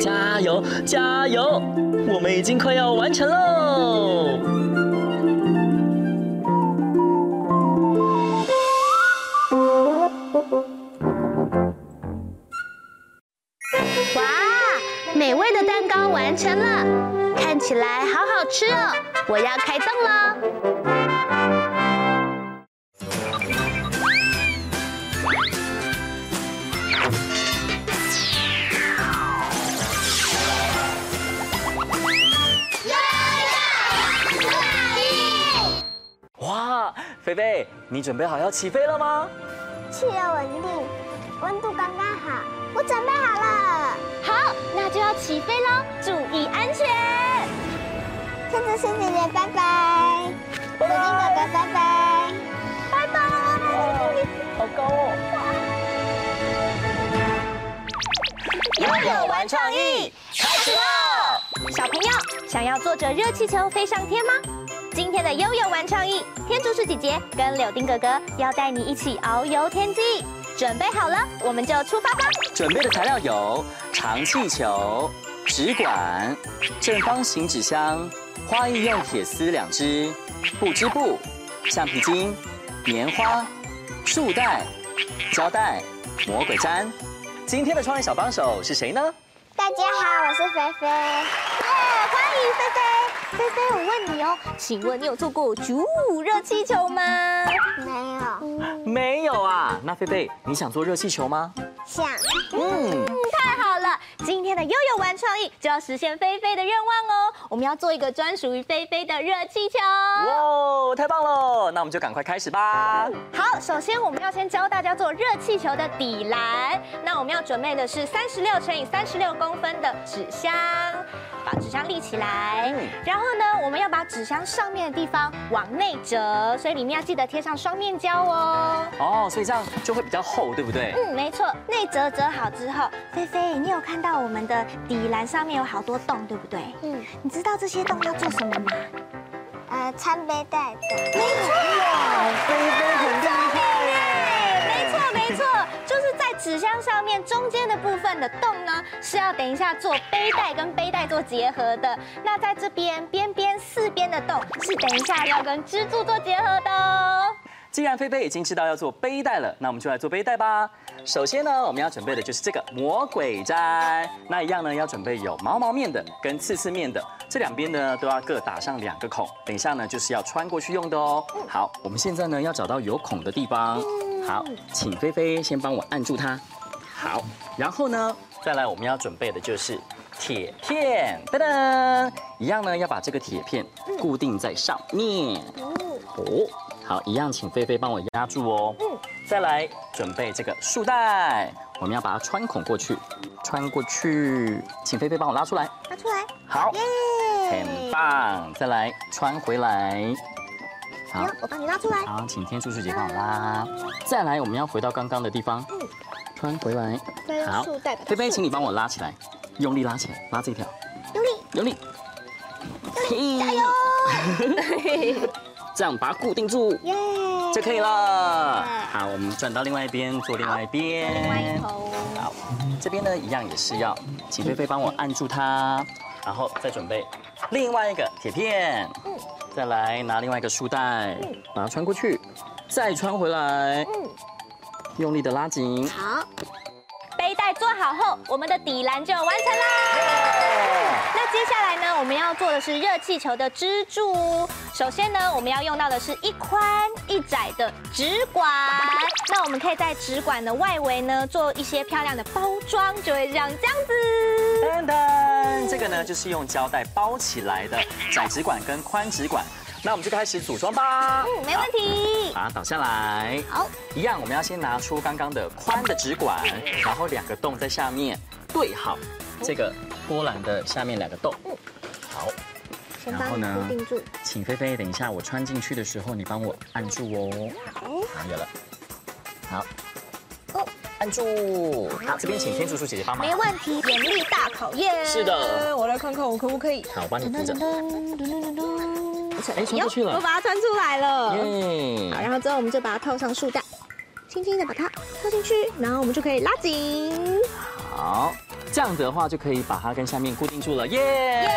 加油，加油！我们已经快要完成喽！哇，美味的蛋糕完成了，看起来好好吃哦！我要开动了。菲菲，你准备好要起飞了吗？气流稳定，温度刚刚好，我准备好了。好，那就要起飞喽，注意安全。天竺鼠姐姐，拜拜。柳丁哥哥，拜拜。拜拜。好高哦。拥有玩创意开始喽！小朋友想要坐着热气球飞上天吗？今天的悠悠玩创意，天竺鼠姐姐跟柳丁哥哥要带你一起遨游天际。准备好了，我们就出发吧！准备的材料有长气球、纸管、正方形纸箱、花艺用铁丝两只、布织布、橡皮筋、棉花、束带、胶带、魔鬼毡。今天的创意小帮手是谁呢？大家好，我是菲菲。耶，欢迎菲菲。菲菲，我问你哦，请问你有坐过九五热气球吗？没有。没有啊？那菲菲，你想坐热气球吗？想。嗯，太好了，今天的悠悠玩创意就要实现菲菲的愿望哦。我们要做一个专属于菲菲的热气球。哇，太棒了！那我们就赶快开始吧。好，首先我们要先教大家做热气球的底栏。那我们要准备的是三十六乘以三十六公分的纸箱，把纸箱立起来。然后呢，我们要把纸箱上面的地方往内折，所以里面要记得贴上双面胶哦。哦，所以这样就会比较厚，对不对？嗯，没错。内折折好之后，菲菲，你有看到我们的底栏上面有好多洞，对不对？嗯。你知道这些洞要做什么吗？呃，穿背带的。没错，菲菲很厉害耶！没错没错，就是在纸箱上面中间的部分的洞呢，是要等一下做背带跟背带做结合的。那在这边边边四边的洞是等一下要跟支柱做结合的哦。既然菲菲已经知道要做背带了，那我们就来做背带吧。首先呢，我们要准备的就是这个魔鬼毡。那一样呢，要准备有毛毛面的跟刺刺面的，这两边呢都要各打上两个孔。等一下呢，就是要穿过去用的哦。好，我们现在呢要找到有孔的地方。好，请菲菲先帮我按住它。好，然后呢，再来我们要准备的就是铁片。噔噔，一样呢要把这个铁片固定在上面。哦。好，一样，请菲菲帮我压住哦。嗯，再来准备这个束带，我们要把它穿孔过去，穿过去，请菲菲帮我拉出来，拉出来。好，耶，很棒。再来穿回来，好，我帮你拉出来。好，请天竺鼠姐帮我拉。再来，我们要回到刚刚的地方，嗯，穿回来。好，菲菲，请你帮我拉起来，用力拉起来，拉这条，用力，用力，用力，加油。这样把它固定住就可以了。好，我们转到另外一边，做另外一边。另外一头。好，这边呢一样也是要，请菲菲帮我按住它，然后再准备另外一个铁片。嗯。再来拿另外一个束带，把它穿过去，再穿回来。嗯。用力的拉紧。好。背带做好后，我们的底栏就完成啦。那接下来呢，我们要做的是热气球的支柱。首先呢，我们要用到的是一宽一窄的纸管。那我们可以在纸管的外围呢，做一些漂亮的包装，就会像这样子。噔噔，这个呢就是用胶带包起来的窄纸管跟宽纸管。那我们就开始组装吧。嗯，没问题。把它倒下来。好，一样，我们要先拿出刚刚的宽的纸管，然后两个洞在下面对好这个波兰的下面两个洞。嗯，好。然后呢，请菲菲等一下我穿进去的时候，你帮我按住哦。好，好，有了。好。哦，按住。好，这边请天竺鼠姐姐帮忙。没问题，严厉大考验。是的。我来看看我可不可以。好，我帮你扶着。哎，穿过去了，我把它穿出来了。嗯，好，然后之后我们就把它套上束带，轻轻的把它套进去，然后我们就可以拉紧。好，这样子的话就可以把它跟下面固定住了。耶！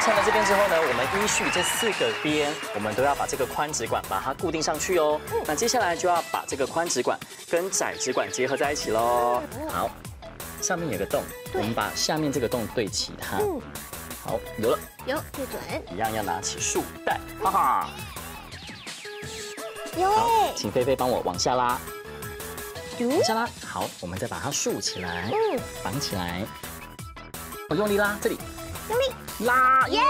耶！好，完成了这边之后呢，我们依序这四个边，我们都要把这个宽直管把它固定上去哦。嗯、那接下来就要把这个宽直管跟窄直管结合在一起喽。好，上面有个洞，我们把下面这个洞对齐它。嗯。好，有了，有对准，一样要拿起束带，哈哈，有。哎，请菲菲帮我往下拉，往下拉，好，我们再把它竖起来，嗯，绑起来，我用力拉，这里，用力拉，耶，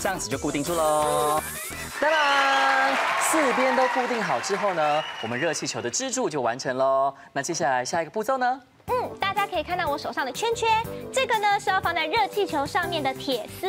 这样子就固定住喽。当当，四边都固定好之后呢，我们热气球的支柱就完成喽。那接下来下一个步骤呢？可以看到我手上的圈圈，这个呢是要放在热气球上面的铁丝。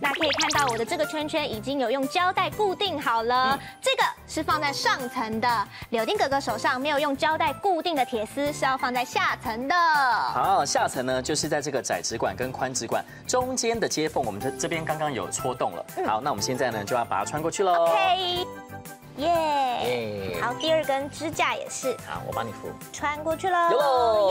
那可以看到我的这个圈圈已经有用胶带固定好了，嗯、这个是放在上层的。柳丁哥哥手上没有用胶带固定的铁丝，是要放在下层的。好，下层呢就是在这个窄直管跟宽直管中间的接缝，我们这这边刚刚有戳洞了。好，那我们现在呢就要把它穿过去喽。OK。耶、好，第二根支架也是，好，我帮你扶，穿过去喽，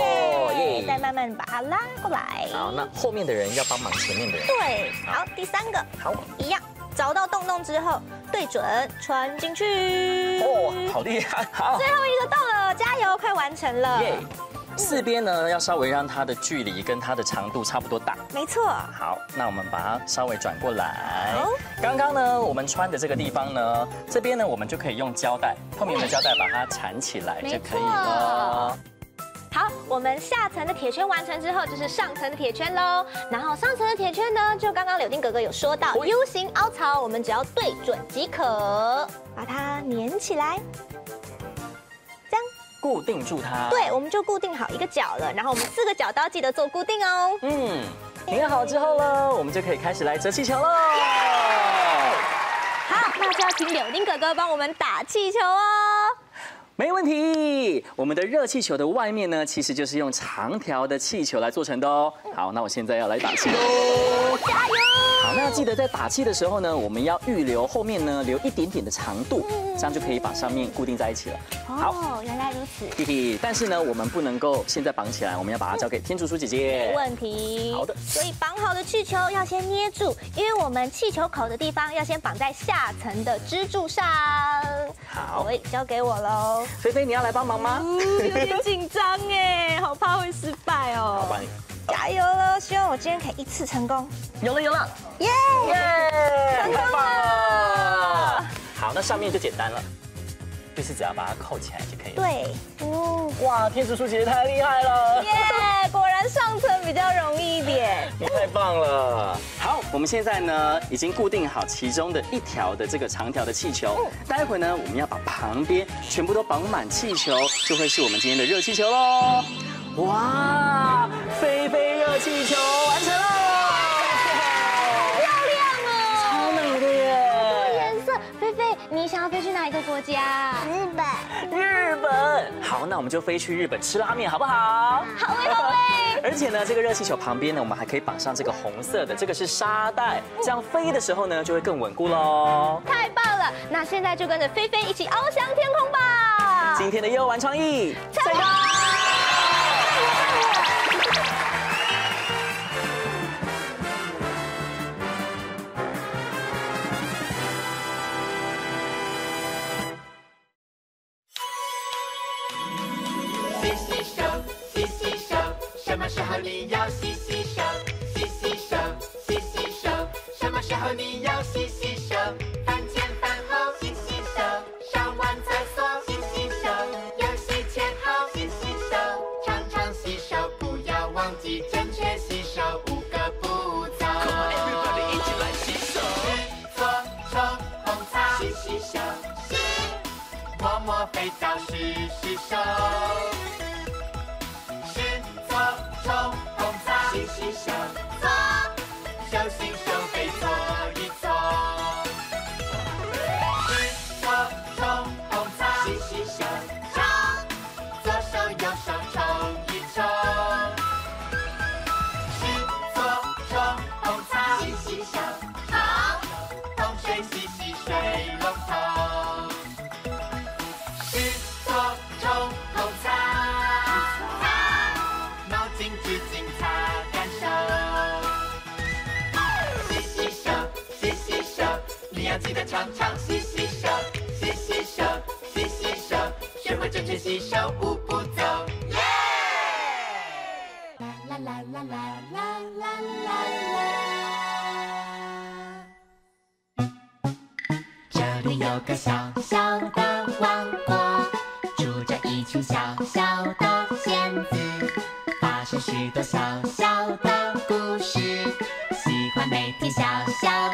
耶，再慢慢把它拉过来。好，那后面的人要帮忙前面的人。对，好，第三个，好，一样，找到洞洞之后对准穿进去。哦，好厉害，好，最后一个洞了，加油，快完成了。Yeah. 四边呢，要稍微让它的距离跟它的长度差不多大。没错。好，那我们把它稍微转过来。刚刚呢，我们穿的这个地方呢，这边呢，我们就可以用胶带，透明的胶带把它缠起来就可以了。好，我们下层的铁圈完成之后，就是上层的铁圈喽。然后上层的铁圈呢，就刚刚柳丁哥哥有说到，U 型凹槽，我们只要对准即可，把它粘起来。固定住它，对，我们就固定好一个角了。然后我们四个角都要记得做固定哦。嗯，粘好之后呢，我们就可以开始来折气球喽。好，那就要请柳丁哥哥帮我们打气球哦。没问题，我们的热气球的外面呢，其实就是用长条的气球来做成的哦。好，那我现在要来打气喽，加油！好，那要记得在打气的时候呢，我们要预留后面呢留一点点的长度，这样就可以把上面固定在一起了。好，哦，原来如此。嘿嘿，但是呢，我们不能够现在绑起来，我们要把它交给天竺鼠姐姐。没问题。好的。所以绑好的气球要先捏住，因为我们气球口的地方要先绑在下层的支柱上。好，喂，交给我喽。菲菲，你要来帮忙吗？有点紧张哎，好怕会失败哦。好，帮你。加油了，希望我今天可以一次成功。有了，有了，耶耶，成功了。好，那上面就简单了，就是只要把它扣起来就可以了。对，哦，哇，天竺鼠姐姐太厉害了。耶，果然上层比较容易一点。你太棒了。好，我们现在呢已经固定好其中的一条的这个长条的气球。嗯。待会呢我们要把旁边全部都绑满气球，就会是我们今天的热气球喽。哇，菲菲热气球完成了，漂亮哦，超美的耶！颜色，菲菲，你想要飞去哪一个国家？日本。日本。好，那我们就飞去日本吃拉面，好不好？好嘞，好嘞。而且呢，这个热气球旁边呢，我们还可以绑上这个红色的，这个是沙袋，这样飞的时候呢，就会更稳固喽。太棒了，那现在就跟着菲菲一起翱翔天空吧。今天的业玩创意，成功。然后你要洗洗手？会正确洗手五步走。耶！啦啦啦啦啦啦啦啦啦。这里有个小小的王国，住着一群小小的仙子，发生许多小小的故事，喜欢每天小小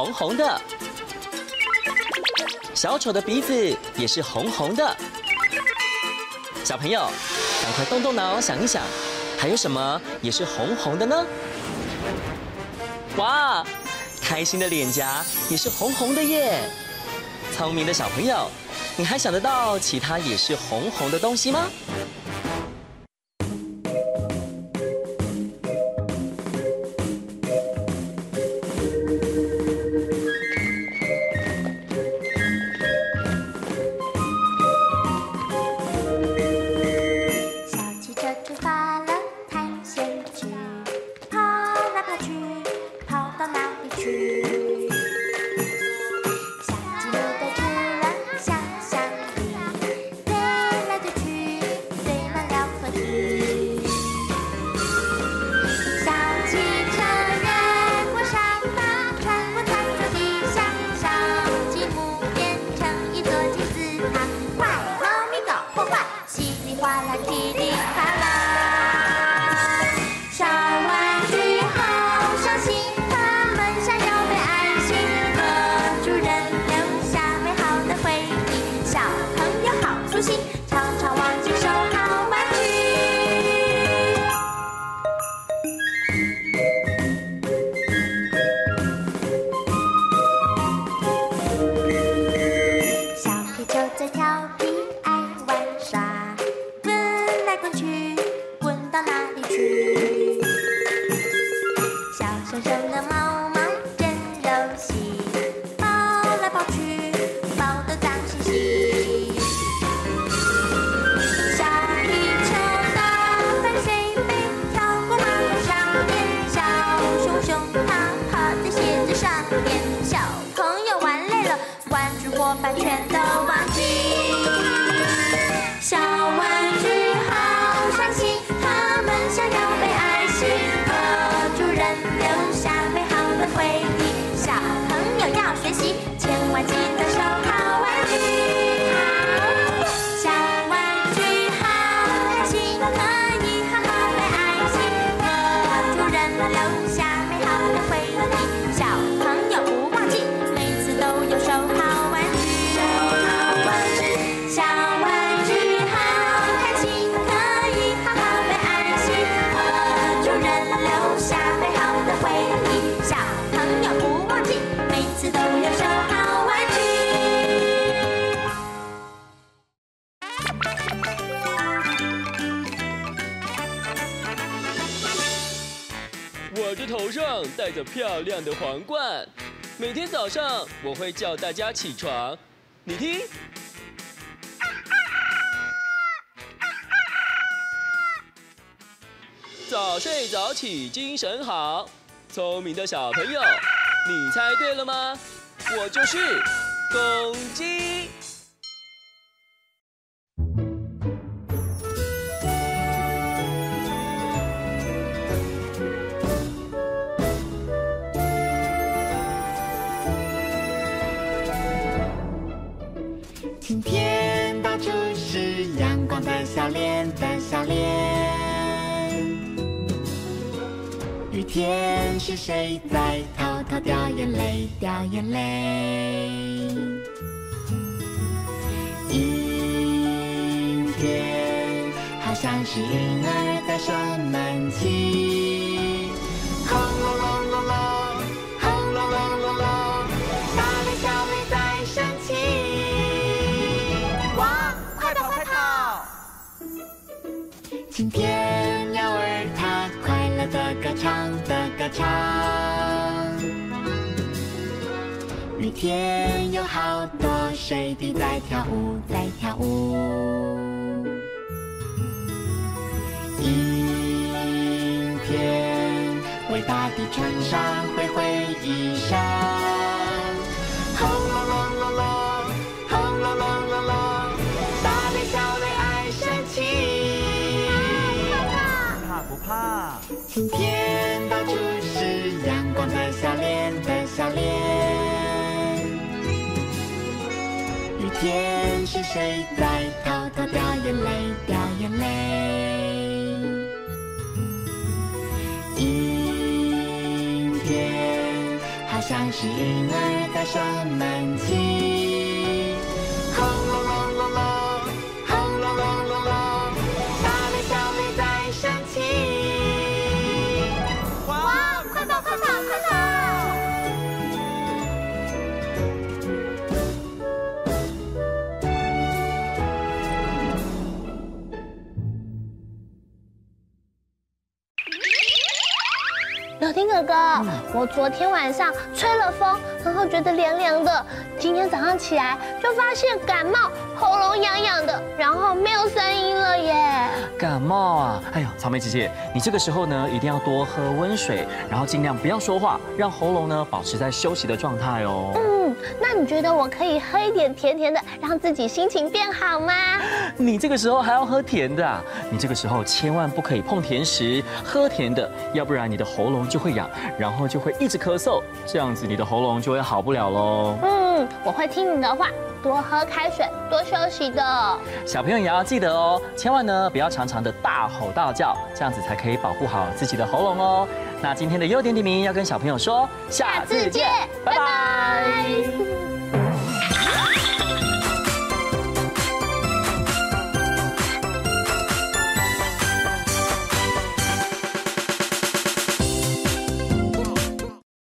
红红的。小丑的鼻子也是红红的。小朋友，赶快动动脑想一想，还有什么也是红红的呢？哇，开心的脸颊也是红红的耶！聪明的小朋友，你还想得到其他也是红红的东西吗？我的头上戴着漂亮的皇冠，每天早上我会叫大家起床。你听，早睡早起精神好。聪明的小朋友，你猜对了吗？我就是公鸡。天是谁在偷偷掉眼泪？掉眼泪。阴天好像是婴儿在生闷气。唱，雨天有好多水滴在跳舞，在跳舞。阴天为大地穿上灰灰衣裳。谁在偷偷掉眼泪掉眼泪？阴天好像是婴儿在生我昨天晚上吹了风，然后觉得凉凉的。今天早上起来就发现感冒，喉咙痒痒的，然后没有声音了耶。感冒啊，哎呦，草莓姐姐，你这个时候呢，一定要多喝温水，然后尽量不要说话，让喉咙呢保持在休息的状态哦。嗯，那你觉得我可以喝一点甜甜的，让自己心情变好吗？你这个时候还要喝甜的啊？你这个时候千万不可以碰甜食，喝甜的，要不然你的喉咙就会痒，然后就会一直咳嗽，这样子你的喉咙就会好不了喽。嗯，我会听你的话，多喝开水，多休息的。小朋友也要记得哦，千万呢不要常常的大吼大叫，这样子才可以保护好自己的喉咙哦。那今天的优点点名要跟小朋友说，下次见，拜拜。